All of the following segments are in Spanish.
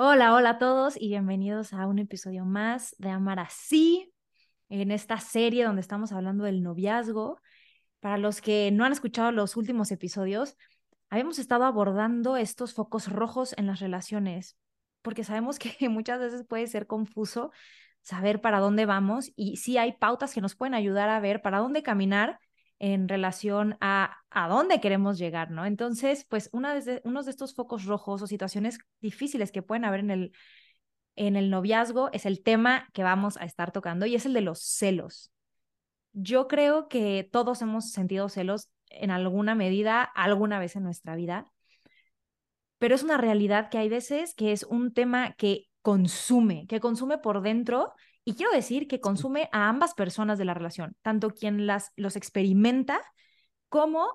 Hola, hola a todos y bienvenidos a un episodio más de Amar así, en esta serie donde estamos hablando del noviazgo. Para los que no han escuchado los últimos episodios, habíamos estado abordando estos focos rojos en las relaciones, porque sabemos que muchas veces puede ser confuso saber para dónde vamos y sí hay pautas que nos pueden ayudar a ver para dónde caminar en relación a a dónde queremos llegar, ¿no? Entonces, pues una de, uno de estos focos rojos o situaciones difíciles que pueden haber en el, en el noviazgo es el tema que vamos a estar tocando y es el de los celos. Yo creo que todos hemos sentido celos en alguna medida, alguna vez en nuestra vida, pero es una realidad que hay veces que es un tema que consume, que consume por dentro y quiero decir que consume a ambas personas de la relación, tanto quien las, los experimenta como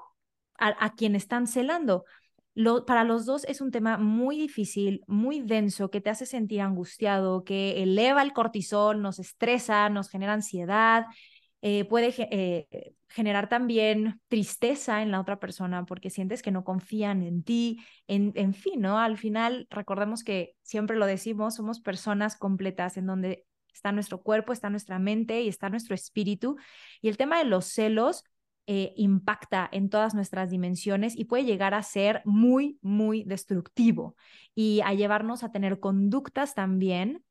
a, quien están celando. Lo, para los dos es un tema muy difícil, muy denso, que te hace sentir angustiado, que eleva el cortisol, nos estresa, nos genera ansiedad, eh, puede eh, generar también tristeza en la otra persona porque sientes que no confían en ti, en, en fin, ¿no? Al final, recordemos que siempre lo decimos, somos personas completas en donde está nuestro cuerpo, está nuestra mente y está nuestro espíritu. Y el tema de los celos eh, impacta en todas nuestras dimensiones y puede llegar a ser muy, muy destructivo y a llevarnos a tener conductas también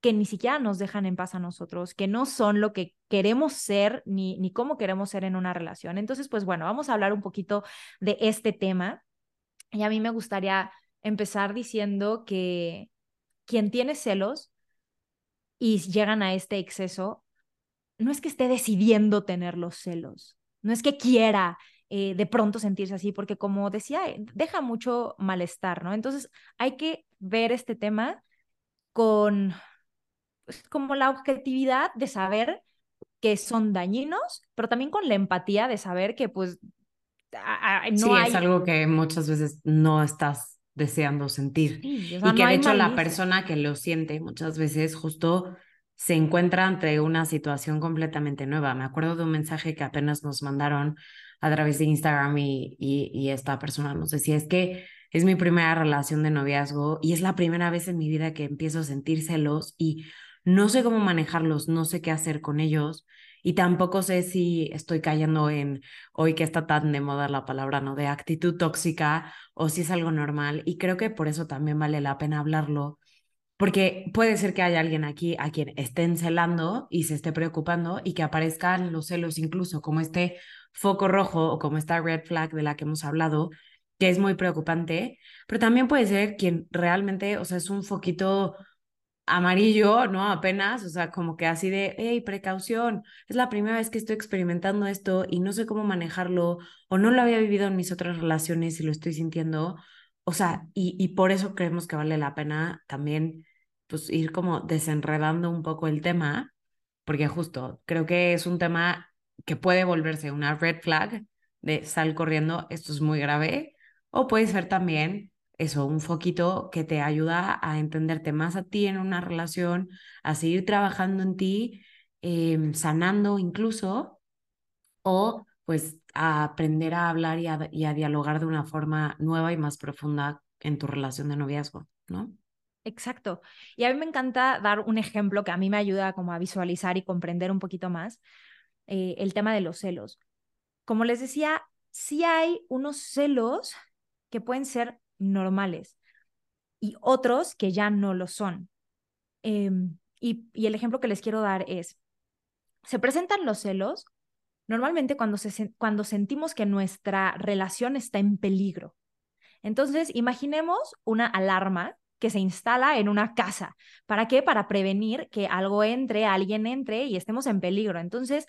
que ni siquiera nos dejan en paz a nosotros, que no son lo que queremos ser ni, ni cómo queremos ser en una relación. Entonces, pues bueno, vamos a hablar un poquito de este tema. Y a mí me gustaría empezar diciendo que quien tiene celos y llegan a este exceso, no es que esté decidiendo tener los celos, no es que quiera eh, de pronto sentirse así, porque como decía, eh, deja mucho malestar, ¿no? Entonces hay que ver este tema con pues, como la objetividad de saber que son dañinos, pero también con la empatía de saber que pues no sí, es algo que muchas veces no estás deseando sentir. y que de hecho la persona que lo siente muchas veces justo se encuentra ante una situación completamente nueva. Me acuerdo de un mensaje que apenas nos mandaron a través de Instagram y, y, esta persona nos decía, es que es mi primera relación de noviazgo y es la primera vez en mi vida que empiezo a sentir celos y no sé cómo manejarlos, no sé qué hacer con ellos y tampoco sé si estoy cayendo en hoy que está tan de moda la palabra, ¿no? De actitud tóxica o si es algo normal y creo que por eso también vale la pena hablarlo porque puede ser que haya alguien aquí a quien estén celando y se esté preocupando y que aparezcan los celos incluso como este foco rojo o como esta red flag de la que hemos hablado, que es muy preocupante, pero también puede ser quien realmente, o sea, es un foquito amarillo, ¿no? Apenas, o sea, como que así de, hey, precaución, es la primera vez que estoy experimentando esto y no sé cómo manejarlo o no lo había vivido en mis otras relaciones y lo estoy sintiendo. O sea, y, y por eso creemos que vale la pena también pues ir como desenredando un poco el tema, porque justo creo que es un tema que puede volverse una red flag de sal corriendo, esto es muy grave, o puede ser también eso, un foquito que te ayuda a entenderte más a ti en una relación, a seguir trabajando en ti, em, sanando incluso, o pues a aprender a hablar y a, y a dialogar de una forma nueva y más profunda en tu relación de noviazgo, ¿no? Exacto. Y a mí me encanta dar un ejemplo que a mí me ayuda como a visualizar y comprender un poquito más eh, el tema de los celos. Como les decía, sí hay unos celos que pueden ser normales y otros que ya no lo son. Em, y, el ejemplo que les quiero dar es, se presentan los celos normalmente cuando, se, cuando sentimos que nuestra relación está en peligro. Entonces, imaginemos una alarma que se instala en una casa. ¿Para qué? Para prevenir que algo entre, alguien entre y estemos en peligro. Entonces,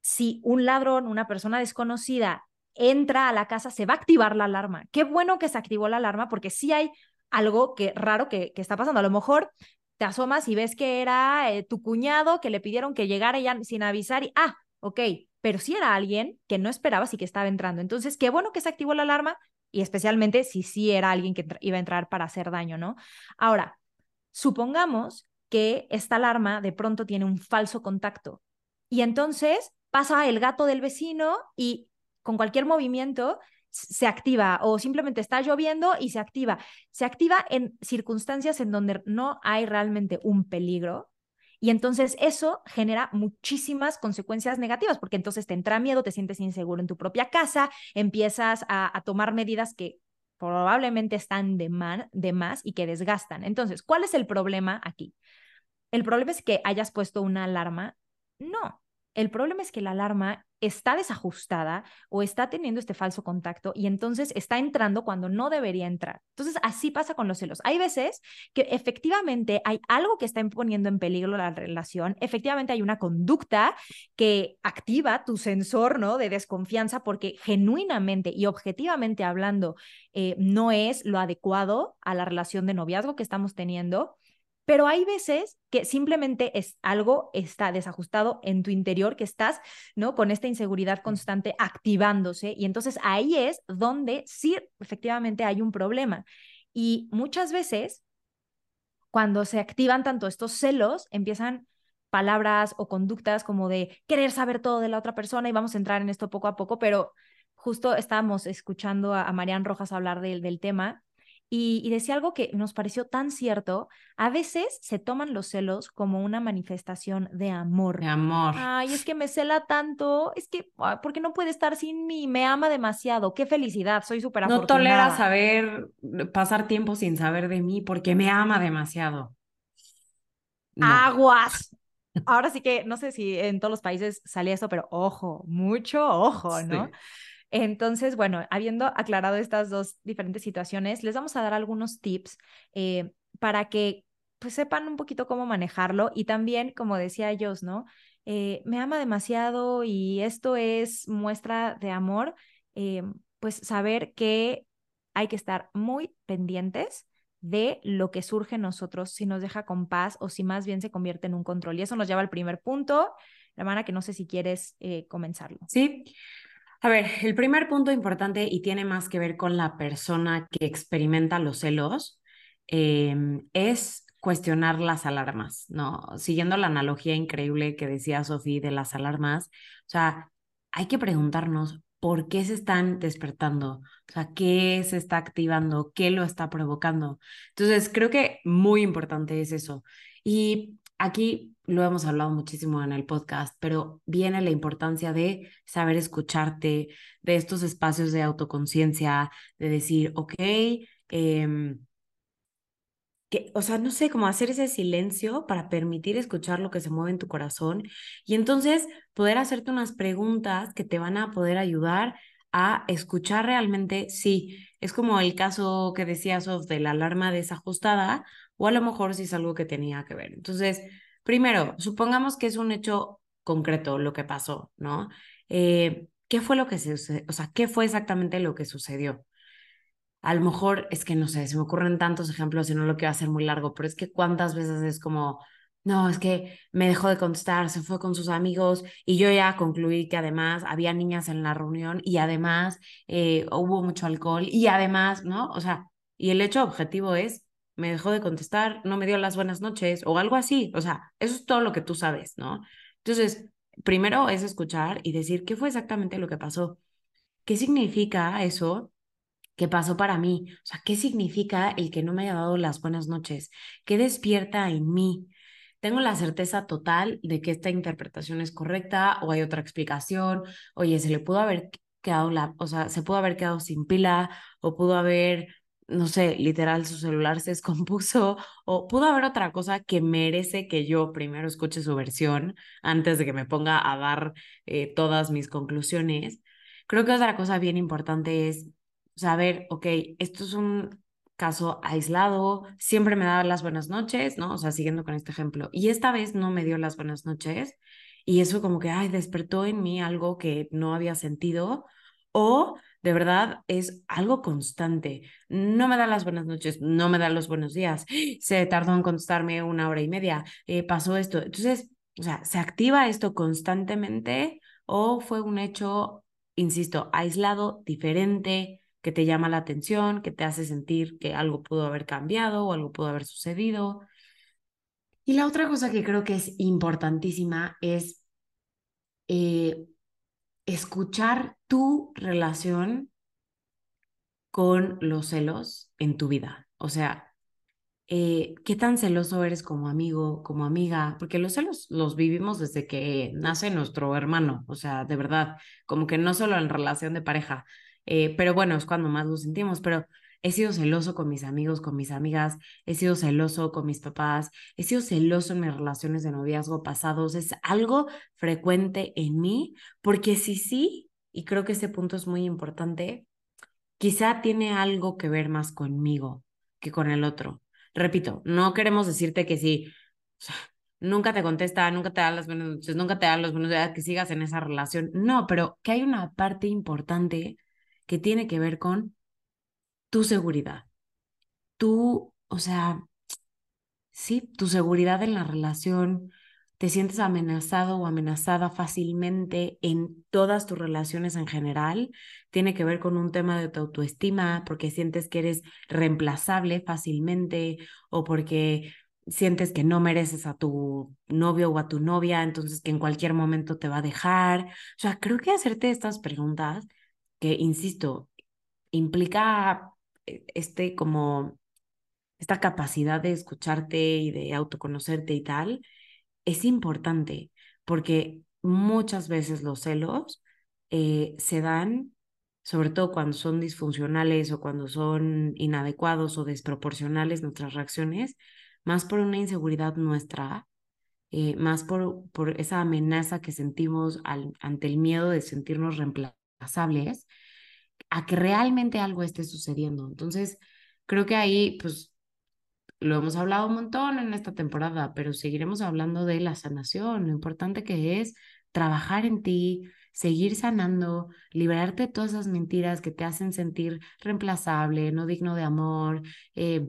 si un ladrón, una persona desconocida, entra a la casa, se va a activar la alarma. Qué bueno que se activó la alarma porque sí hay algo que raro que, está pasando. A lo mejor te asomas y ves que era eh, tu cuñado que le pidieron que llegara ya sin avisar y, ah, ok, pero sí era alguien que no esperabas y que estaba entrando. Entonces, qué bueno que se activó la alarma y especialmente si sí era alguien que iba a entrar para hacer daño, ¿no? Ahora, supongamos que esta alarma de pronto tiene un falso contacto y entonces pasa el gato del vecino y con cualquier movimiento se activa o simplemente está lloviendo y se activa. Se activa en circunstancias en donde no hay realmente un peligro. Y entonces eso genera muchísimas consecuencias negativas, porque entonces te entra miedo, te sientes inseguro en tu propia casa, empiezas a, tomar medidas que probablemente están de, de más y que desgastan. Entonces, ¿cuál es el problema aquí? ¿El problema es que hayas puesto una alarma? No, el problema es que la alarma está desajustada o está teniendo este falso contacto y entonces está entrando cuando no debería entrar. Entonces, así pasa con los celos. Hay veces que efectivamente hay algo que está poniendo en peligro la relación, efectivamente hay una conducta que activa tu sensor ¿no? de desconfianza porque genuinamente y objetivamente hablando eh, no es lo adecuado a la relación de noviazgo que estamos teniendo pero hay veces que simplemente es algo está desajustado en tu interior, que estás, ¿no? Con esta inseguridad constante activándose y entonces ahí es donde sí efectivamente hay un problema. Y muchas veces cuando se activan tanto estos celos, empiezan palabras o conductas como de querer saber todo de la otra persona y vamos a entrar en esto poco a poco, pero justo estábamos escuchando a, Marian Rojas hablar del tema y, decía algo que nos pareció tan cierto. A veces se toman los celos como una manifestación de amor. De amor. Ay, es que me cela tanto, es que, porque no puede estar sin mí? Me ama demasiado. Qué felicidad, soy súper afortunada. No tolera saber, pasar tiempo sin saber de mí porque me ama demasiado. Aguas. Ahora sí que no sé si en todos los países salía eso, pero ojo, mucho ojo, ¿no? Entonces, bueno, habiendo aclarado estas dos diferentes situaciones, les vamos a dar algunos tips eh, para que pues sepan un poquito cómo manejarlo y también, como decía ellos, ¿no? Eh, me ama demasiado y esto es muestra de amor, eh, pues saber que hay que estar muy pendientes de lo que surge en nosotros, si nos deja con paz o si más bien se convierte en un control. Y eso nos lleva al primer punto, hermana, que no sé si quieres comenzarlo. Sí, a ver, el primer punto importante y tiene más que ver con la persona que experimenta los celos em, es cuestionar las alarmas, ¿no? Siguiendo la analogía increíble que decía Sofía de las alarmas, o sea, hay que preguntarnos por qué se están despertando, o sea, qué se está activando, qué lo está provocando. Entonces, creo que muy importante es eso. Y aquí lo hemos hablado muchísimo en el podcast, pero viene la importancia de saber escucharte, de estos espacios de autoconciencia, de decir, ok, em, que, o sea, no sé, cómo hacer ese silencio para permitir escuchar lo que se mueve en tu corazón y entonces poder hacerte unas preguntas que te van a poder ayudar a escuchar realmente, sí, es como el caso que decías of de la alarma desajustada, o a lo mejor si es algo que tenía que ver. Entonces, primero, supongamos que es un hecho concreto lo que pasó, ¿no? Eh, ¿Qué fue lo que se o sea, qué fue exactamente lo que sucedió? A lo mejor es que no sé, se me ocurren tantos ejemplos y no lo quiero hacer muy largo, pero es que cuántas veces es como, no, es que me dejó de contestar, se fue con sus amigos y yo ya concluí que además había niñas en la reunión y además eh, hubo mucho alcohol y además, ¿no? O sea, y el hecho objetivo es me dejó de contestar, no me dio las buenas noches o algo así. O sea, eso es todo lo que tú sabes, ¿no? Entonces, primero es escuchar y decir qué fue exactamente lo que pasó. ¿Qué significa eso que pasó para mí? O sea, ¿qué significa el que no me haya dado las buenas noches? ¿Qué despierta en mí? Tengo la certeza total de que esta interpretación es correcta o hay otra explicación. Oye, se le pudo haber quedado la, o sea, se pudo haber quedado sin pila o pudo haber no sé, literal su celular se descompuso o pudo haber otra cosa que merece que yo primero escuche su versión antes de que me ponga a dar eh, todas mis conclusiones. Creo que otra cosa bien importante es saber, ok, esto es un caso aislado, siempre me da las buenas noches, ¿no? O sea, siguiendo con este ejemplo. Y esta vez no me dio las buenas noches y eso como que, ay, despertó en mí algo que no había sentido O de verdad es algo constante. No me da las buenas noches, no me da los buenos días. Se tardó en contestarme una hora y media, eh, pasó esto. Entonces, o sea, ¿se activa esto constantemente o fue un hecho, insisto, aislado, diferente, que te llama la atención, que te hace sentir que algo pudo haber cambiado o algo pudo haber sucedido? Y la otra cosa que creo que es importantísima es eh, escuchar tu relación con los celos en tu vida. O sea, eh, ¿qué tan celoso eres como amigo, como amiga? Porque los celos los vivimos desde que nace nuestro hermano, o sea, de verdad, como que no solo en relación de pareja, eh, pero bueno, es cuando más lo sentimos, pero He sido celoso con mis amigos, con mis amigas, he sido celoso con mis papás, he sido celoso en mis relaciones de noviazgo pasados. Es algo frecuente en mí, porque si sí, y creo que ese punto es muy importante, quizá tiene algo que ver más conmigo que con el otro. Repito, no queremos decirte que si nunca te contesta, nunca te da las buenas noches, nunca te da los buenos días, que sigas en esa relación. No, pero que hay una parte importante que tiene que ver con tu seguridad. Tú, o sea, sí, tu seguridad en la relación, te sientes amenazado o amenazada fácilmente en todas tus relaciones en general, tiene que ver con un tema de tu autoestima, porque sientes que eres reemplazable fácilmente o porque sientes que no mereces a tu novio o a tu novia, entonces que en cualquier momento te va a dejar. O sea, creo que hacerte estas preguntas, que insisto, implica e, este como esta capacidad de escucharte y de autoconocerte y tal, es importante porque muchas veces los celos eh, se dan, sobre todo cuando son disfuncionales o cuando son inadecuados o desproporcionales nuestras reacciones, más por una inseguridad nuestra, eh, más por, por esa amenaza que sentimos ante el miedo de sentirnos reemplazables a que realmente algo esté sucediendo. Entonces, creo que ahí, pues, lo hemos hablado un montón en esta temporada, pero seguiremos hablando de la sanación, lo importante que es trabajar en ti, seguir sanando, liberarte de todas esas mentiras que te hacen sentir reemplazable, no digno de amor, eh,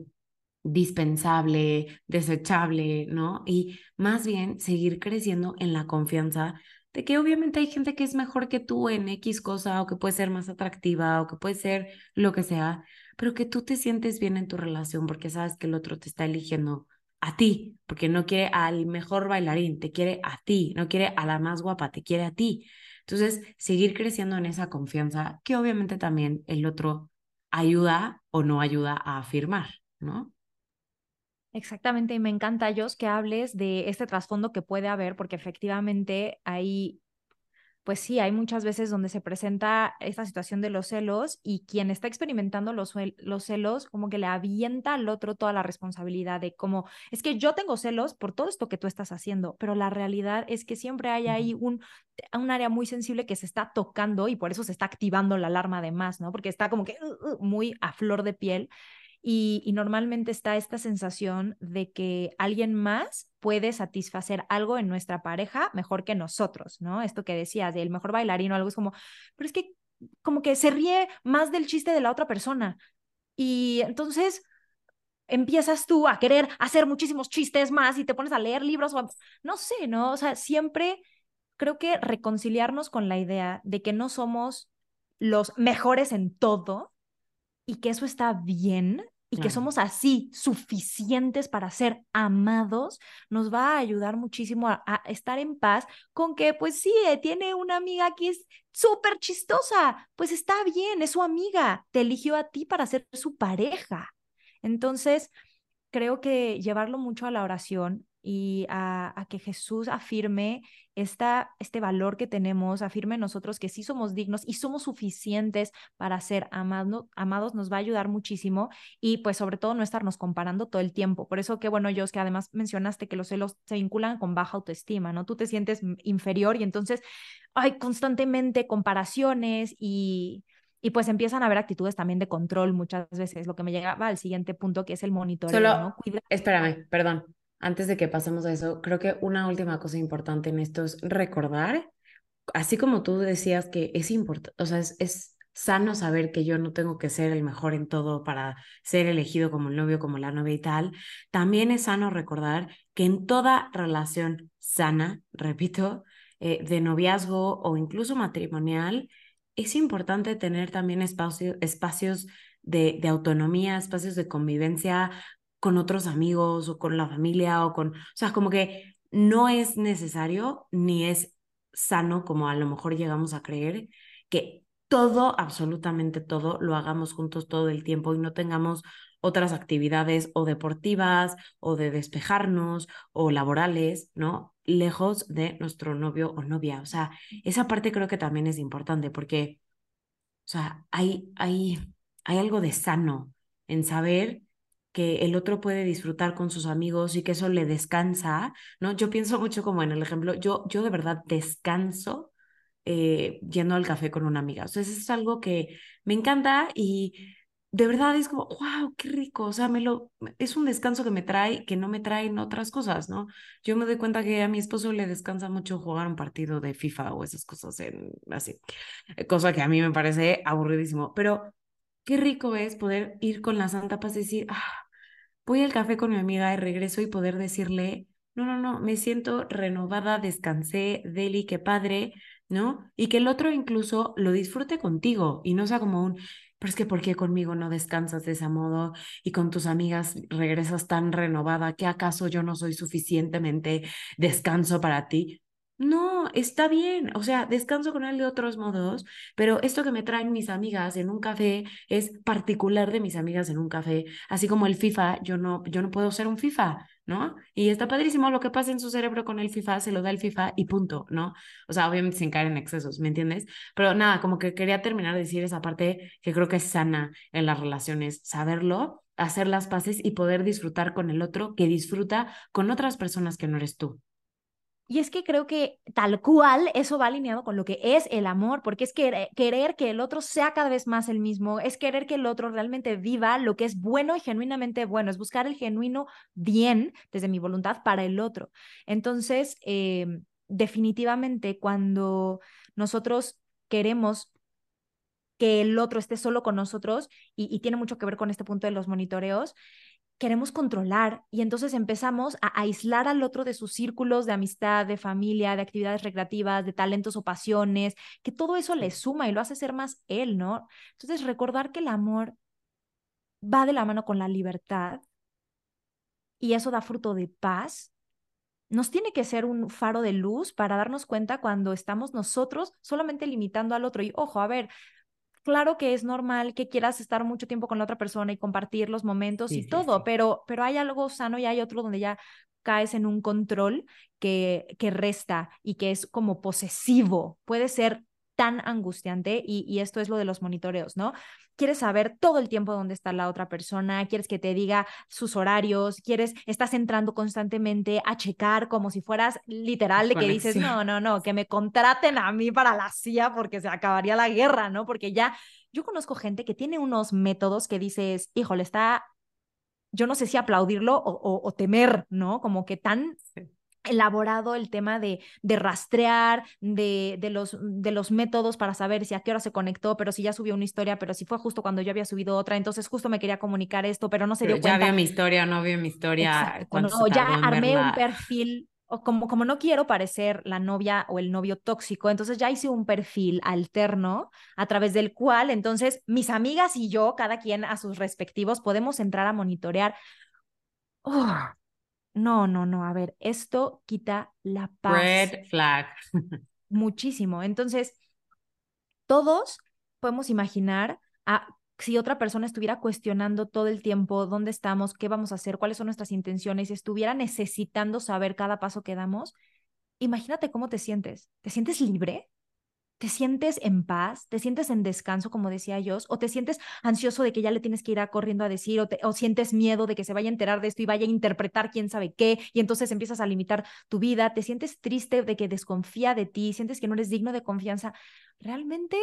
dispensable, desechable, ¿no? Y más bien seguir creciendo en la confianza de que obviamente hay gente que es mejor que tú en X cosa o que puede ser más atractiva o que puede ser lo que sea, pero que tú te sientes bien en tu relación porque sabes que el otro te está eligiendo a ti, porque no quiere al mejor bailarín, te quiere a ti, no quiere a la más guapa, te quiere a ti. Entonces, seguir creciendo en esa confianza que obviamente también el otro ayuda o no ayuda a afirmar, ¿no? Exactamente, y me encanta, Jos, que hables de este trasfondo que puede haber, porque efectivamente hay, pues sí, hay muchas veces donde se presenta esta situación de los celos y quien está experimentando los, los celos como que le avienta al otro toda la responsabilidad de como, es que yo tengo celos por todo esto que tú estás haciendo, pero la realidad es que siempre hay ahí un, un área muy sensible que se está tocando y por eso se está activando la alarma además, ¿no? Porque está como que uh, uh, muy a flor de piel y, normalmente está esta sensación de que alguien más puede satisfacer algo en nuestra pareja mejor que nosotros, ¿no? Esto que decías, del mejor bailarín o algo es como, pero es que como que se ríe más del chiste de la otra persona. Y entonces empiezas tú a querer hacer muchísimos chistes más y te pones a leer libros no sé, ¿no? O sea, siempre creo que reconciliarnos con la idea de que no somos los mejores en todo y que eso está bien y que somos así suficientes para ser amados, nos va a ayudar muchísimo a, estar en paz con que, pues sí, eh, tiene una amiga que es súper chistosa, pues está bien, es su amiga, te eligió a ti para ser su pareja. Entonces, creo que llevarlo mucho a la oración y a, que Jesús afirme esta, este valor que tenemos, afirme nosotros que sí somos dignos y somos suficientes para ser amado, amados, nos va a ayudar muchísimo y pues sobre todo no estarnos comparando todo el tiempo. Por eso que bueno, yo es que además mencionaste que los celos se vinculan con baja autoestima, ¿no? Tú te sientes inferior y entonces hay constantemente comparaciones y y pues empiezan a haber actitudes también de control muchas veces, lo que me llegaba al siguiente punto que es el monitoreo, Solo, Espérame, perdón antes de que pasemos a eso, creo que una última cosa importante en esto es recordar, así como tú decías que es importante, o sea, es, sano saber que yo no tengo que ser el mejor en todo para ser elegido como el novio, como la novia y tal. También es sano recordar que en toda relación sana, repito, eh, de noviazgo o incluso matrimonial, es importante tener también espacios de, de autonomía, espacios de convivencia con otros amigos o con la familia o con, o sea, como que no es necesario ni es sano como a lo mejor llegamos a creer que todo, absolutamente todo, lo hagamos juntos todo el tiempo y no tengamos otras actividades o deportivas o de despejarnos o laborales, ¿no? Lejos de nuestro novio o novia. O sea, esa parte creo que también es importante porque, o sea, hay, hay, hay algo de sano en saber que el otro puede disfrutar con sus amigos y que eso le descansa, ¿no? Yo pienso mucho como en el ejemplo, yo, yo de verdad descanso eh, yendo al café con una amiga. O sea, eso es algo que me encanta y de verdad es como, wow, qué rico. O sea, me lo, es un descanso que me trae, que no me traen otras cosas, ¿no? Yo me doy cuenta que a mi esposo le descansa mucho jugar un partido de FIFA o esas cosas en, así, cosa que a mí me parece aburridísimo, pero qué rico es poder ir con la Santa Paz y decir, ah, voy al café con mi amiga y regreso y poder decirle, no, no, no, me siento renovada, descansé, Deli, qué padre, ¿no? Y que el otro incluso lo disfrute contigo y no sea como un, pero es que ¿por qué conmigo no descansas de ese modo y con tus amigas regresas tan renovada que acaso yo no soy suficientemente descanso para ti? No, está bien, o sea, descanso con él de otros modos, pero esto que me traen mis amigas en un café es particular de mis amigas en un café, así como el FIFA, yo no, yo no puedo ser un FIFA, ¿no? Y está padrísimo lo que pasa en su cerebro con el FIFA, se lo da el FIFA y punto, ¿no? O sea, obviamente sin caer en excesos, ¿me entiendes? Pero nada, como que quería terminar de decir esa parte que creo que es sana en las relaciones, saberlo, hacer las paces y poder disfrutar con el otro que disfruta con otras personas que no eres tú. Y es que creo que tal cual eso va alineado con lo que es el amor, porque es querer, que el otro sea cada vez más el mismo, es querer que el otro realmente viva lo que es bueno y genuinamente bueno, es buscar el genuino bien desde mi voluntad para el otro. Entonces, em, definitivamente cuando nosotros queremos que el otro esté solo con nosotros, y tiene mucho que ver con este punto de los monitoreos, queremos controlar y entonces empezamos a aislar al otro de sus círculos de amistad, de familia, de actividades recreativas, de talentos o pasiones, que todo eso le suma y lo hace ser más él, ¿no? Entonces recordar que el amor va de la mano con la libertad y eso da fruto de paz. Nos tiene que ser un faro de luz para darnos cuenta cuando estamos nosotros solamente limitando al otro. Y ojo, a ver, claro que es normal que quieras estar mucho tiempo con la otra persona y compartir los momentos y todo, Pero, pero hay algo sano y hay otro donde ya caes en un control que, que resta y que es como posesivo. Puede ser tan angustiante y, y, esto es lo de los monitoreos, ¿no? Quieres saber todo el tiempo dónde está la otra persona, quieres que te diga sus horarios, quieres, estás entrando constantemente a checar como si fueras literal de que dices, no, no, no, que me contraten a mí para la CIA porque se acabaría la guerra, ¿no? Porque ya, yo conozco gente que tiene unos métodos que dices, híjole, está, yo no sé si aplaudirlo o, o, temer, ¿no? Como que tan elaborado el tema de, de rastrear, de, de, los, de los métodos para saber si a qué hora se conectó, pero si ya subió una historia, pero si fue justo cuando yo había subido otra, entonces justo me quería comunicar esto, pero no se dio cuenta. Ya vio mi historia, no vio mi historia. No, ya armé un perfil o como, como no quiero parecer la novia o el novio tóxico, entonces ya hice un perfil alterno a través del cual entonces mis amigas y yo, cada quien a sus respectivos, podemos entrar a monitorear. Oh, no, no, no, a ver, esto quita la paz. Red flag. Muchísimo. Entonces, todos podemos imaginar a si otra persona estuviera cuestionando todo el tiempo dónde estamos, qué vamos a hacer, cuáles son nuestras intenciones, estuviera necesitando saber cada paso que damos, imagínate cómo te sientes. ¿Te sientes libre? ¿Te sientes en paz? ¿Te sientes en descanso, como decía yo? ¿O te sientes ansioso de que ya le tienes que ir corriendo a decir? O, ¿O sientes miedo de que se vaya a enterar de esto y vaya a interpretar quién sabe qué? Y entonces empiezas a limitar tu vida. ¿Te sientes triste de que desconfía de ti? ¿Sientes que no eres digno de confianza? ¿Realmente,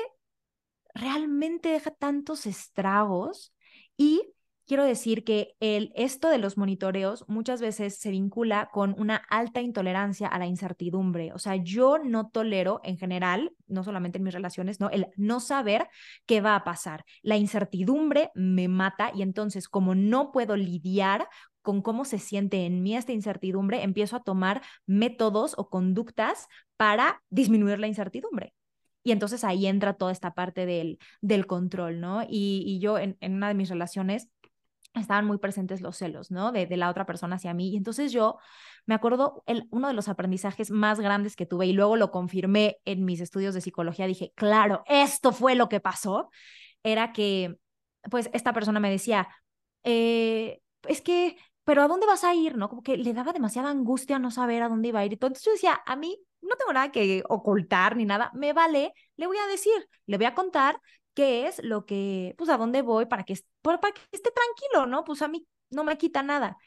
realmente deja tantos estragos? Y quiero decir que el, esto de los monitoreos muchas veces se vincula con una alta intolerancia a la incertidumbre. O sea, yo no tolero en general, no solamente en mis relaciones, no, el no saber qué va a pasar. La incertidumbre me mata y entonces como no puedo lidiar con cómo se siente en mí esta incertidumbre, empiezo a tomar métodos o conductas para disminuir la incertidumbre. Y entonces ahí entra toda esta parte del, del control, ¿no? Y, yo en, en, una de mis relaciones estaban muy presentes los celos, ¿no? De, la otra persona hacia mí. Y entonces yo me acuerdo, el, uno de los aprendizajes más grandes que tuve y luego lo confirmé en mis estudios de psicología, dije, claro, esto fue lo que pasó, era que, pues, esta persona me decía, eh, es que, pero ¿a dónde vas a ir? ¿No? Como que le daba demasiada angustia no saber a dónde iba a ir. Entonces yo decía, a mí no tengo nada que ocultar ni nada, me vale, le voy a decir, le voy a contar qué es lo que, pues a dónde voy para que, para que esté tranquilo, ¿no? Pues a mí no me quita nada.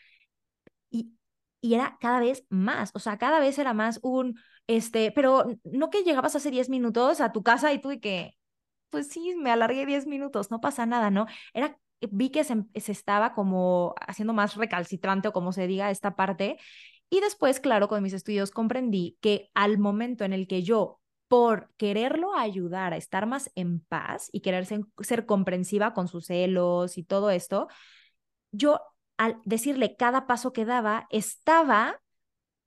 Y, y era cada vez más, o sea, cada vez era más un, este, pero no que llegabas hace 10 minutos a tu casa y tú y que, pues sí, me alargué 10 minutos, no pasa nada, ¿no? Era, vi que se, se estaba como haciendo más recalcitrante o como se diga esta parte. Y después, claro, con mis estudios comprendí que al momento en el que yo por quererlo ayudar a estar más en paz y querer ser, comprensiva con sus celos y todo esto, yo al decirle cada paso que daba, estaba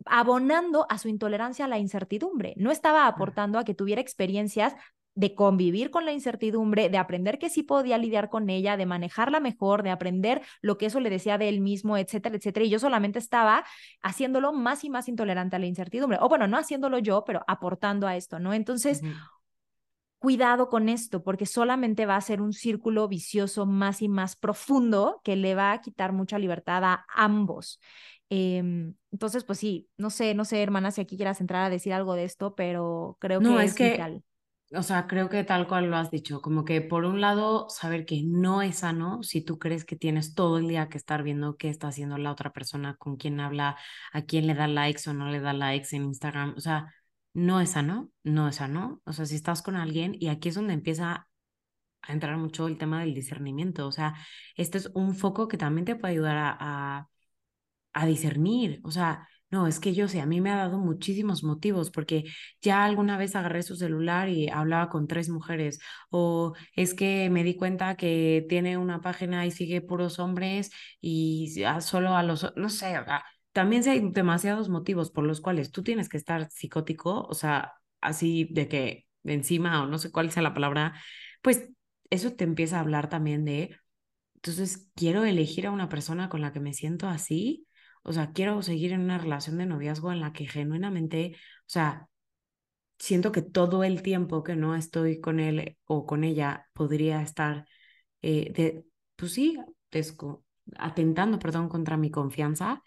abonando a su intolerancia a la incertidumbre, no estaba aportando a que tuviera experiencias de convivir con la incertidumbre, de aprender que sí podía lidiar con ella, de manejarla mejor, de aprender lo que eso le decía de él mismo, etcétera, etcétera. Y yo solamente estaba haciéndolo más y más intolerante a la incertidumbre. O bueno, no haciéndolo yo, pero aportando a esto, ¿no? Entonces, cuidado con esto, porque solamente va a ser un círculo vicioso más y más profundo que le va a quitar mucha libertad a ambos. Em, entonces, pues sí, no sé, no sé, hermana, si aquí quieras entrar a decir algo de esto, pero creo que es, que vital o sea, creo que tal cual lo has dicho, como que por un lado, saber que no es sano si tú crees que tienes todo el día que estar viendo qué está haciendo la otra persona, con quién habla, a quién le da likes o no le da likes en Instagram, o sea, no es sano, no es sano, o sea, si estás con alguien y aquí es donde empieza a entrar mucho el tema del discernimiento, o sea, este es un foco que también te puede ayudar a, a, a discernir, o sea, no, es que yo sé, a mí me ha dado muchísimos motivos porque ya alguna vez agarré su celular y hablaba con tres mujeres o es que me di cuenta que tiene una página y sigue puros hombres y solo a los, no sé, también hay demasiados motivos por los cuales tú tienes que estar psicótico, o sea, así de que de encima o no sé cuál sea la palabra, pues eso te empieza a hablar también de, entonces quiero elegir a una persona con la que me siento así o sea, quiero seguir en una relación de noviazgo en la que genuinamente, o sea, siento que todo el tiempo que no estoy con él o con ella podría estar, eh, de, pues sí, atentando, perdón, contra mi confianza.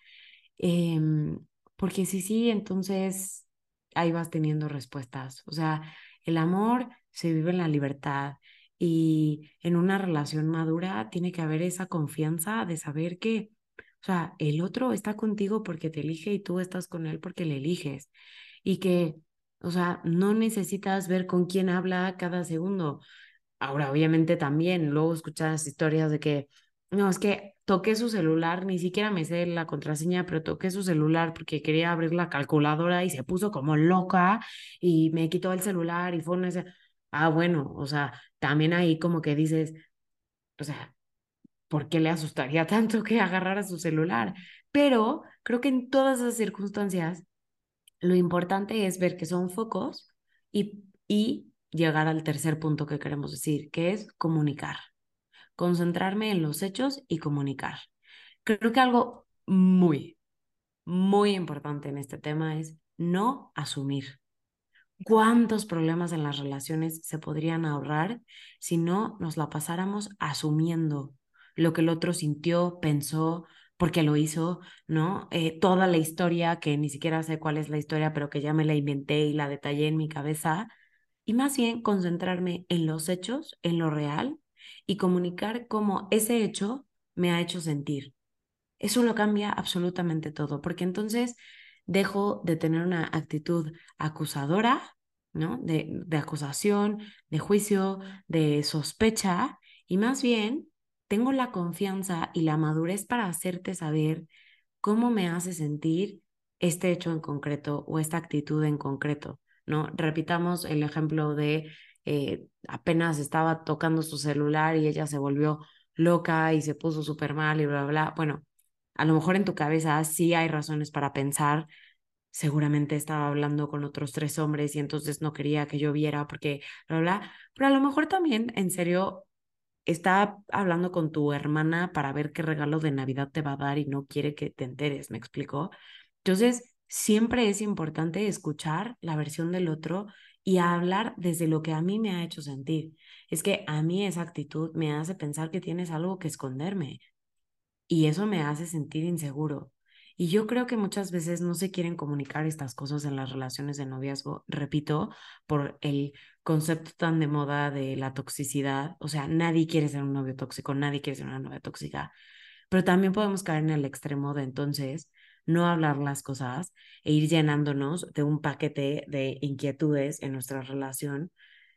Em, porque sí, sí, entonces ahí vas teniendo respuestas. O sea, el amor se vive en la libertad y en una relación madura tiene que haber esa confianza de saber que o sea, el otro está contigo porque te elige y tú estás con él porque le eliges. Y que, o sea, no necesitas ver con quién habla cada segundo. Ahora, obviamente también, luego escuchas historias de que, no, es que toqué su celular, ni siquiera me sé la contraseña, pero toqué su celular porque quería abrir la calculadora y se puso como loca y me quitó el celular y fue una... Ah, bueno, o sea, también ahí como que dices, o sea, ¿por qué le asustaría tanto que agarrara su celular? Pero creo que en todas esas circunstancias lo importante es ver que son focos y, y llegar al tercer punto que queremos decir, que es comunicar. Concentrarme en los hechos y comunicar. Creo que algo muy, muy importante en este tema es no asumir. ¿Cuántos problemas en las relaciones se podrían ahorrar si no nos la pasáramos asumiendo lo que el otro sintió, pensó, porque lo hizo, ¿no? Eh, toda la historia, que ni siquiera sé cuál es la historia, pero que ya me la inventé y la detallé en mi cabeza, y más bien concentrarme en los hechos, en lo real, y comunicar cómo ese hecho me ha hecho sentir. Eso lo cambia absolutamente todo, porque entonces dejo de tener una actitud acusadora, ¿no? De, de acusación, de juicio, de sospecha, y más bien tengo la confianza y la madurez para hacerte saber cómo me hace sentir este hecho en concreto o esta actitud en concreto, ¿no? Repitamos el ejemplo de eh, apenas estaba tocando su celular y ella se volvió loca y se puso súper mal y bla, bla, bla. Bueno, a lo mejor en tu cabeza sí hay razones para pensar, seguramente estaba hablando con otros tres hombres y entonces no quería que yo viera porque, bla, bla, pero a lo mejor también, en serio, está hablando con tu hermana para ver qué regalo de Navidad te va a dar y no quiere que te enteres, ¿me explico? Entonces, siempre es importante escuchar la versión del otro y hablar desde lo que a mí me ha hecho sentir. Es que a mí esa actitud me hace pensar que tienes algo que esconderme y eso me hace sentir inseguro. Y yo creo que muchas veces no se quieren comunicar estas cosas en las relaciones de noviazgo, repito, por el concepto tan de moda de la toxicidad. O sea, nadie quiere ser un novio tóxico, nadie quiere ser una novia tóxica. Pero también podemos caer en el extremo de entonces no hablar las cosas e ir llenándonos de un paquete de inquietudes en nuestra relación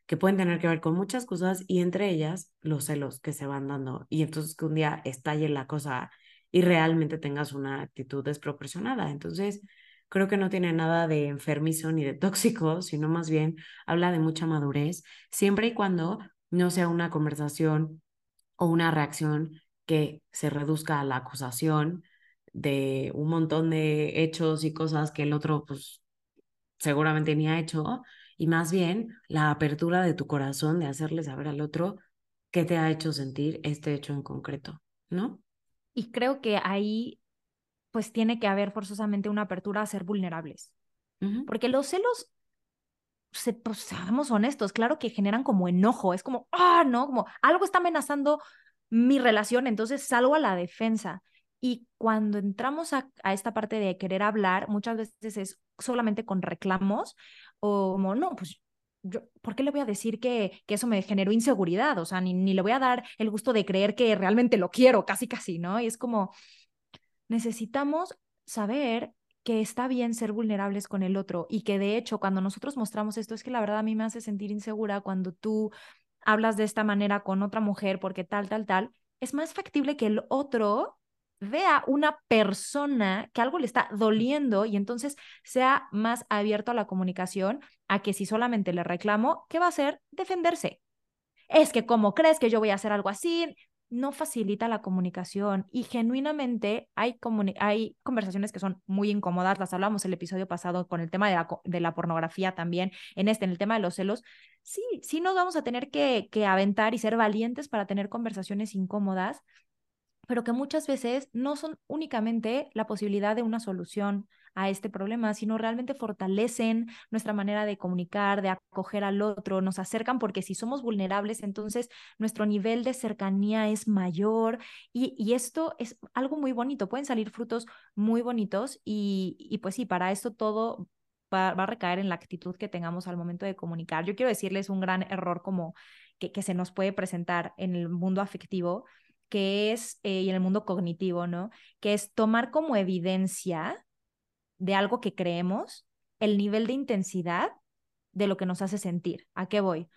que pueden tener que ver con muchas cosas y entre ellas los celos que se van dando. Y entonces que un día estalle la cosa y realmente tengas una actitud desproporcionada. Entonces, creo que no tiene nada de enfermizo ni de tóxico, sino más bien habla de mucha madurez, siempre y cuando no sea una conversación o una reacción que se reduzca a la acusación de un montón de hechos y cosas que el otro pues seguramente ni ha hecho, y más bien la apertura de tu corazón de hacerle saber al otro qué te ha hecho sentir este hecho en concreto, ¿no? Y creo que ahí pues tiene que haber forzosamente una apertura a ser vulnerables. Porque los celos, se, pues, seamos honestos, claro que generan como enojo, es como, ah, no, como algo está amenazando mi relación, entonces salgo a la defensa. Y cuando entramos a, a, esta parte de querer hablar, muchas veces es solamente con reclamos o como, no, pues yo, ¿por qué le voy a decir que, que eso me generó inseguridad? O sea, ni, ni le voy a dar el gusto de creer que realmente lo quiero, casi, casi, ¿no? Y es como, necesitamos saber que está bien ser vulnerables con el otro y que de hecho cuando nosotros mostramos esto es que la verdad a mí me hace sentir insegura cuando tú hablas de esta manera con otra mujer porque tal, tal, tal, es más factible que el otro vea una persona que algo le está doliendo y entonces sea más abierto a la comunicación a que si solamente le reclamo, ¿qué va a hacer? Defenderse. Es que como crees que yo voy a hacer algo así, no facilita la comunicación y genuinamente hay, hay conversaciones que son muy incómodas, las hablamos el episodio pasado con el tema de la, de la pornografía también, en este, en el tema de los celos, sí, sí nos vamos a tener que, que aventar y ser valientes para tener conversaciones incómodas pero que muchas veces no son únicamente la posibilidad de una solución a este problema, sino realmente fortalecen nuestra manera de comunicar, de acoger al otro, nos acercan porque si somos vulnerables, entonces nuestro nivel de cercanía es mayor y, y esto es algo muy bonito, pueden salir frutos muy bonitos y, y pues sí, para esto todo va, va, a recaer en la actitud que tengamos al momento de comunicar. Yo quiero decirles un gran error como que, que se nos puede presentar en el mundo afectivo que es, eh, y en el mundo cognitivo, ¿no? Que es tomar como evidencia de algo que creemos el nivel de intensidad de lo que nos hace sentir. ¿A qué voy?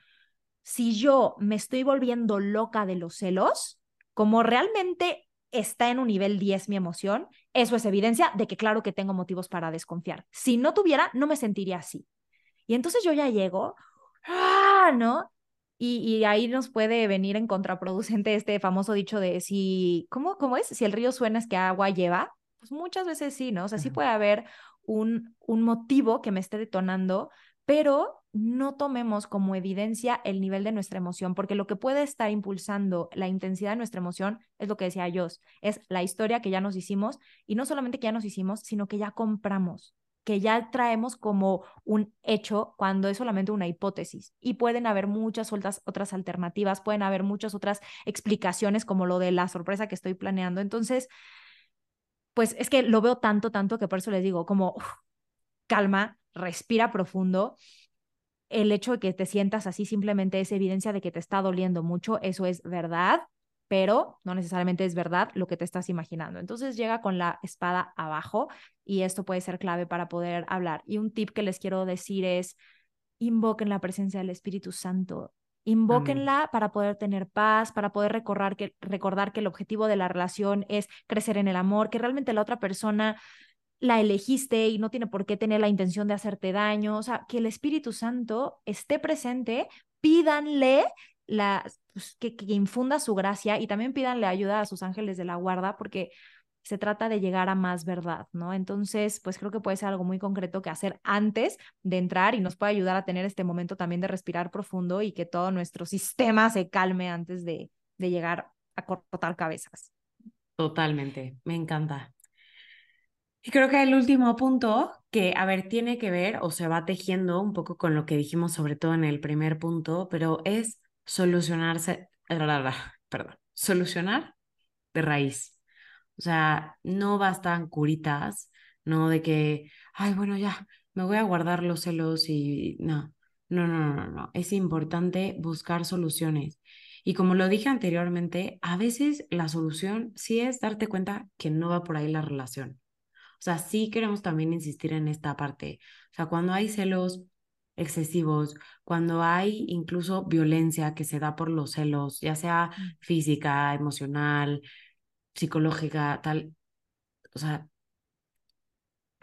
Si yo me estoy volviendo loca de los celos, como realmente está en un nivel 10 mi emoción, eso es evidencia de que claro que tengo motivos para desconfiar. Si no tuviera, no me sentiría así. Y entonces yo ya llego, ¡ah! ¿no? Y, ahí nos puede venir en contraproducente este famoso dicho de si, ¿cómo, ¿cómo es? Si el río suena es que agua lleva. Pues muchas veces sí, ¿no? O sea, sí puede haber un, un motivo que me esté detonando, pero no tomemos como evidencia el nivel de nuestra emoción, porque lo que puede estar impulsando la intensidad de nuestra emoción es lo que decía yo, es la historia que ya nos hicimos y no solamente que ya nos hicimos, sino que ya compramos que ya traemos como un hecho cuando es solamente una hipótesis. Y pueden haber muchas otras, otras alternativas, pueden haber muchas otras explicaciones como lo de la sorpresa que estoy planeando. Entonces, pues es que lo veo tanto, tanto que por eso les digo, como calma, respira profundo. El hecho de que te sientas así simplemente es evidencia de que te está doliendo mucho, eso es verdad pero no necesariamente es verdad lo que te estás imaginando. Entonces llega con la espada abajo y esto puede ser clave para poder hablar. Y un tip que les quiero decir es, invoquen la presencia del Espíritu Santo. Invóquenla para poder tener paz, para poder recordar que, recordar que el objetivo de la relación es crecer en el amor, que realmente la otra persona la elegiste y no tiene por qué tener la intención de hacerte daño. O sea, que el Espíritu Santo esté presente, pídanle la, pues, que, infunda su gracia y también pídanle ayuda a sus ángeles de la guarda, porque se trata de llegar a más verdad, ¿no? Entonces, pues creo que puede ser algo muy concreto que hacer antes de entrar y nos puede ayudar a tener este momento también de respirar profundo y que todo nuestro sistema se calme antes de, de llegar a cortar cabezas. Totalmente, me encanta. Y creo que el último punto, que, a ver, tiene que ver o se va tejiendo un poco con lo que dijimos sobre todo en el primer punto, pero es solucionarse, perdón, solucionar de raíz. O sea, no bastan curitas, no de que, ay, bueno, ya, me voy a guardar los celos y no, no, no, no, no. Es importante buscar soluciones. Y como lo dije anteriormente, a veces la solución sí es darte cuenta que no va por ahí la relación. O sea, sí queremos también insistir en esta parte. O sea, cuando hay celos excesivos, cuando hay incluso violencia que se da por los celos, ya sea mm. física, emocional, psicológica, tal, o sea,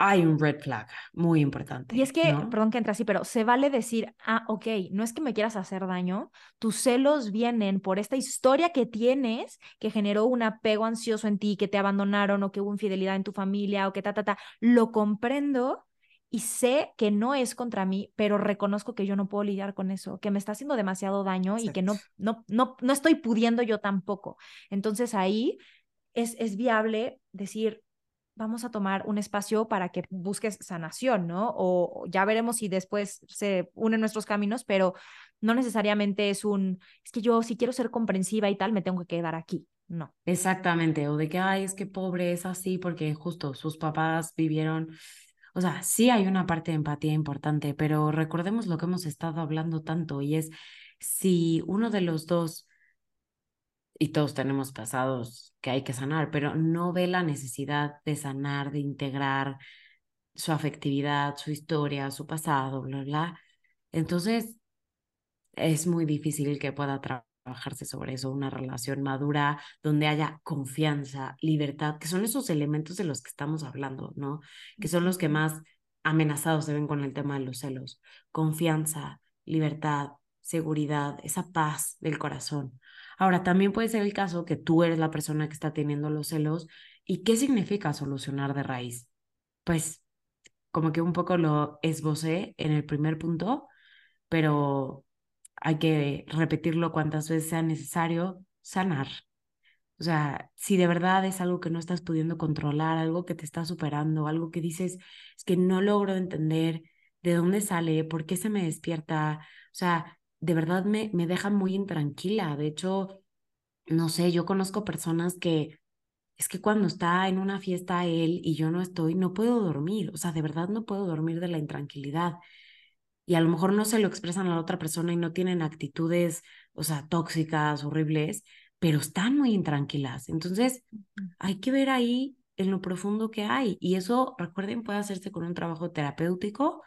hay un red flag muy importante. Y es que, perdón que entre así, pero se vale decir, ah, ok, no es que me quieras hacer daño, tus celos vienen por esta historia que tienes que generó un apego ansioso en ti, que te abandonaron o que hubo infidelidad en tu familia o que ta, ta, ta. Lo comprendo y sé que no es contra mí, pero reconozco que yo no puedo lidiar con eso, que me está haciendo demasiado daño y que no, no, no, no estoy pudiendo yo tampoco. Entonces ahí es, es viable decir, vamos a tomar un espacio para que busques sanación, ¿no? O ya veremos si después se unen nuestros caminos, pero no necesariamente es un, es que yo si quiero ser comprensiva y tal, me tengo que quedar aquí. No. Exactamente, o de que, ay, es que pobre es así porque justo sus papás vivieron, o sea, sí hay una parte de empatía importante, pero recordemos lo que hemos estado hablando tanto y es si uno de los dos y todos tenemos pasados que hay que sanar, pero no ve la necesidad de sanar, de integrar su afectividad, su historia, su pasado, bla, bla. Entonces, es muy difícil que pueda trabajarse sobre eso, una relación madura donde haya confianza, libertad, que son esos elementos de los que estamos hablando, ¿no? Que son los que más amenazados se ven con el tema de los celos. Confianza, libertad, seguridad, esa paz del corazón. Ahora, también puede ser el caso que tú eres la persona que está teniendo los celos. ¿Y qué significa solucionar de raíz? Pues como que un poco lo esbocé en el primer punto, pero hay que repetirlo cuantas veces sea necesario, sanar. O sea, si de verdad es algo que no estás pudiendo controlar, algo que te está superando, algo que dices, es que no logro entender de dónde sale, por qué se me despierta, o sea, de verdad me, me deja muy intranquila. De hecho, no sé, yo conozco personas que es que cuando está en una fiesta él y yo no estoy, no puedo dormir. O sea, de verdad no puedo dormir de la intranquilidad. Y a lo mejor no se lo expresan a la otra persona y no tienen actitudes, o sea, tóxicas, horribles, pero están muy intranquilas. Entonces, hay que ver ahí en lo profundo que hay. Y eso, recuerden, puede hacerse con un trabajo terapéutico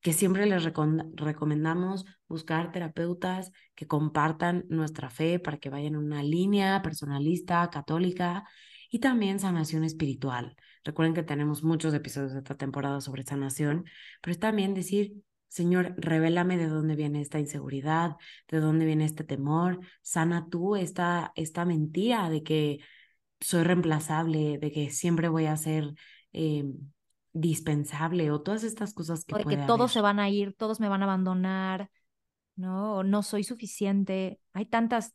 que siempre les recomendamos buscar terapeutas que compartan nuestra fe para que vayan en una línea personalista, católica y también sanación espiritual. Recuerden que tenemos muchos episodios de esta temporada sobre sanación, pero es también decir, Señor, revélame de dónde viene esta inseguridad, de dónde viene este temor, sana tú esta, esta mentira de que soy reemplazable, de que siempre voy a ser... Eh, dispensable o todas estas cosas que... O que todos se van a ir, todos me van a abandonar, ¿no? no soy suficiente. Hay tantas,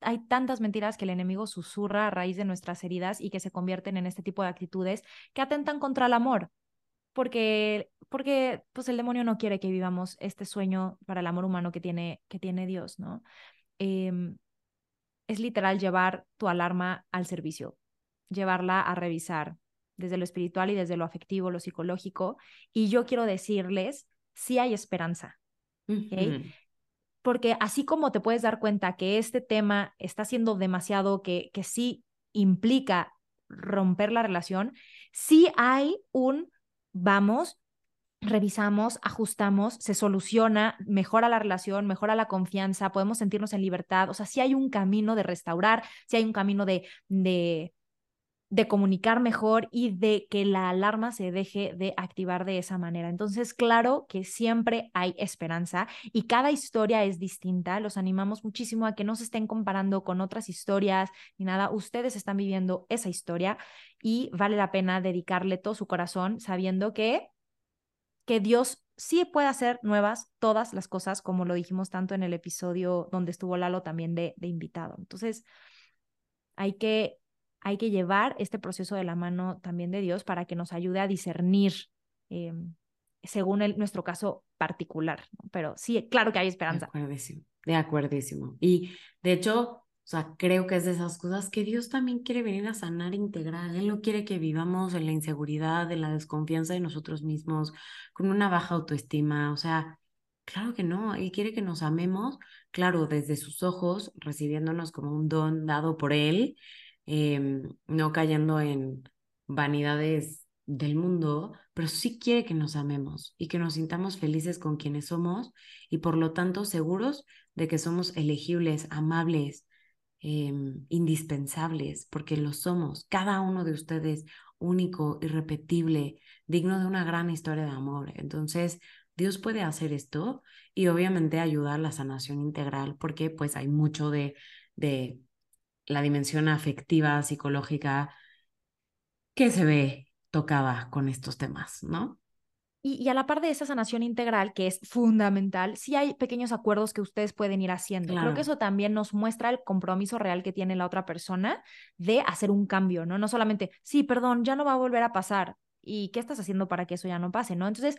hay tantas mentiras que el enemigo susurra a raíz de nuestras heridas y que se convierten en este tipo de actitudes que atentan contra el amor. Porque, porque pues el demonio no quiere que vivamos este sueño para el amor humano que tiene, que tiene Dios, ¿no? Em, es literal llevar tu alarma al servicio, llevarla a revisar, desde lo espiritual y desde lo afectivo, lo psicológico. Y yo quiero decirles, sí hay esperanza. Porque así como te puedes dar cuenta que este tema está siendo demasiado, que, que sí implica romper la relación, sí hay un, vamos, revisamos, ajustamos, se soluciona, mejora la relación, mejora la confianza, podemos sentirnos en libertad. O sea, si hay un camino de restaurar, si hay un camino de, de, de comunicar mejor y de que la alarma se deje de activar de esa manera. Entonces, claro que siempre hay esperanza y cada historia es distinta. Los animamos muchísimo a que no se estén comparando con otras historias ni nada. Ustedes están viviendo esa historia y vale la pena dedicarle todo su corazón sabiendo que que Dios sí puede hacer nuevas todas las cosas, como lo dijimos tanto en el episodio donde estuvo Lalo también de, de invitado. Entonces, hay que, hay que llevar este proceso de la mano también de Dios para que nos ayude a discernir em, según el, nuestro caso particular. Pero sí, claro que hay esperanza. De acuerdísimo, de acuerdísimo. Y de hecho, o sea, creo que es de esas cosas que Dios también quiere venir a sanar integral. Él no quiere que vivamos en la inseguridad, en la desconfianza de nosotros mismos, con una baja autoestima. O sea, claro que no. Él quiere que nos amemos, claro, desde sus ojos, recibiéndonos como un don dado por Él, em, no cayendo en vanidades del mundo, pero sí quiere que nos amemos y que nos sintamos felices con quienes somos y por lo tanto seguros de que somos elegibles, amables, Em, indispensables, porque lo somos, cada uno de ustedes único, irrepetible, digno de una gran historia de amor. Entonces, Dios puede hacer esto y obviamente ayudar a la sanación integral, porque pues hay mucho de, de la dimensión afectiva, psicológica, que se ve tocada con estos temas, ¿no? Y, a la par de esa sanación integral, que es fundamental, sí hay pequeños acuerdos que ustedes pueden ir haciendo. Creo que eso también nos muestra el compromiso real que tiene la otra persona de hacer un cambio, ¿no? No solamente, sí, perdón, ya no va a volver a pasar. ¿Y qué estás haciendo para que eso ya no pase, no? Entonces,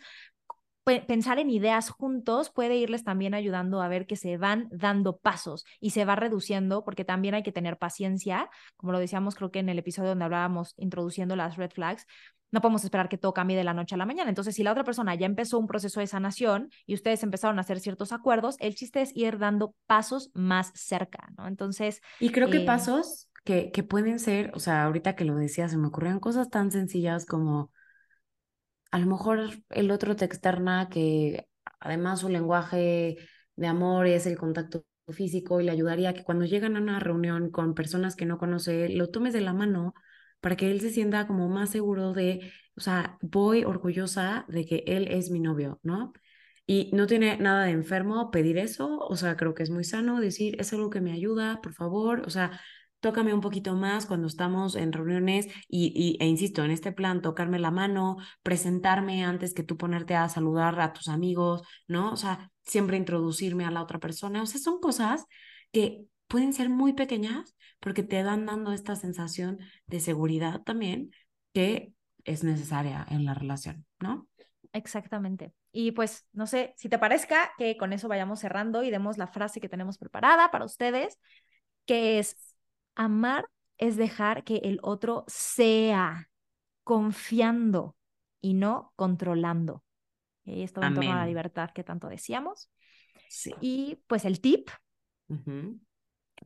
pensar en ideas juntos puede irles también ayudando a ver que se van dando pasos y se va reduciendo, porque también hay que tener paciencia, como lo decíamos creo que en el episodio donde hablábamos introduciendo las red flags, no podemos esperar que todo cambie de la noche a la mañana. Entonces, si la otra persona ya empezó un proceso de sanación y ustedes empezaron a hacer ciertos acuerdos, el chiste es ir dando pasos más cerca, ¿no? Entonces... Y creo que eh, pasos que, que pueden ser, o sea, ahorita que lo decía, se me ocurrieron cosas tan sencillas como a lo mejor el otro te externa que además su lenguaje de amor es el contacto físico y le ayudaría que cuando llegan a una reunión con personas que no conoce, lo tomes de la mano para que él se sienta como más seguro de, o sea, voy orgullosa de que él es mi novio, ¿no? Y no tiene nada de enfermo pedir eso, o sea, creo que es muy sano decir, es algo que me ayuda, por favor, o sea, tócame un poquito más cuando estamos en reuniones y, e insisto, en este plan, tocarme la mano, presentarme antes que tú ponerte a saludar a tus amigos, ¿no? O sea, siempre introducirme a la otra persona. O sea, son cosas que pueden ser muy pequeñas porque te dan dando esta sensación de seguridad también que es necesaria en la relación, ¿no? Exactamente. Y pues no sé si te parezca que con eso vayamos cerrando y demos la frase que tenemos preparada para ustedes, que es Amar es dejar que el otro sea confiando y no controlando. Y esto en torno a la libertad que tanto decíamos. Y pues el tip,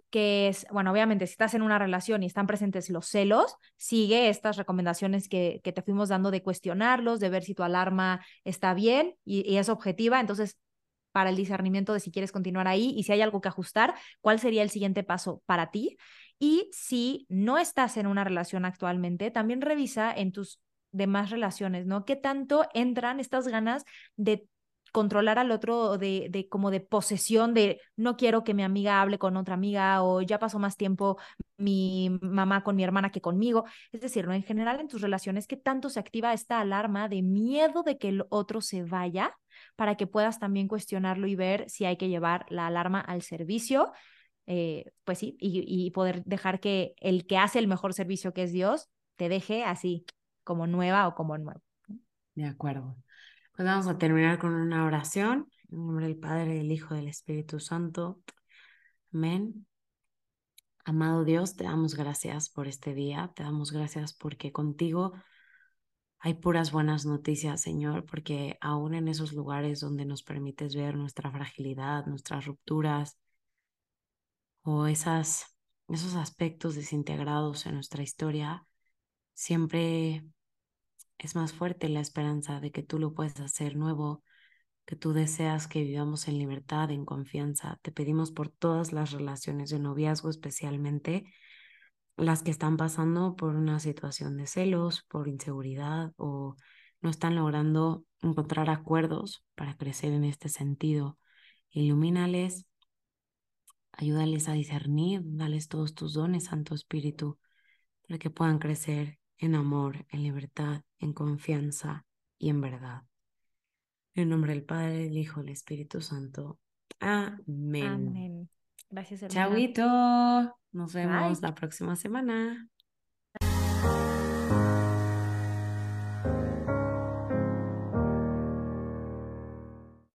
que es, bueno, obviamente si estás en una relación y están presentes los celos, sigue estas recomendaciones que, que te fuimos dando de cuestionarlos, de ver si tu alarma está bien y, y es objetiva. Entonces, para el discernimiento de si quieres continuar ahí y si hay algo que ajustar, cuál sería el siguiente paso para ti. Y si no estás en una relación actualmente, también revisa en tus demás relaciones, ¿no? ¿Qué tanto entran estas ganas de controlar al otro de, de como de posesión de no quiero que mi amiga hable con otra amiga o ya pasó más tiempo mi mamá con mi hermana que conmigo. Es decir, ¿no? En general en tus relaciones, ¿qué tanto se activa esta alarma de miedo de que el otro se vaya para que puedas también cuestionarlo y ver si hay que llevar la alarma al servicio eh, pues sí, y, poder dejar que el que hace el mejor servicio, que es Dios, te deje así como nueva o como nuevo. De acuerdo. Pues vamos a terminar con una oración. En nombre del Padre, del Hijo, del Espíritu Santo. Amén. Amado Dios, te damos gracias por este día. Te damos gracias porque contigo hay puras buenas noticias, Señor, porque aún en esos lugares donde nos permites ver nuestra fragilidad, nuestras rupturas, o esas, esos aspectos desintegrados en nuestra historia, siempre es más fuerte la esperanza de que tú lo puedes hacer nuevo, que tú deseas que vivamos en libertad, en confianza. Te pedimos por todas las relaciones de noviazgo, especialmente las que están pasando por una situación de celos, por inseguridad o no están logrando encontrar acuerdos para crecer en este sentido. Ilumínales, ayúdales a discernir, dales todos tus dones, Santo Espíritu, para que puedan crecer en amor, en libertad, en confianza y en verdad. En nombre del Padre, del Hijo, del Espíritu Santo. Amén. Amén. Gracias, hermana. Chauito. Nos vemos la próxima semana.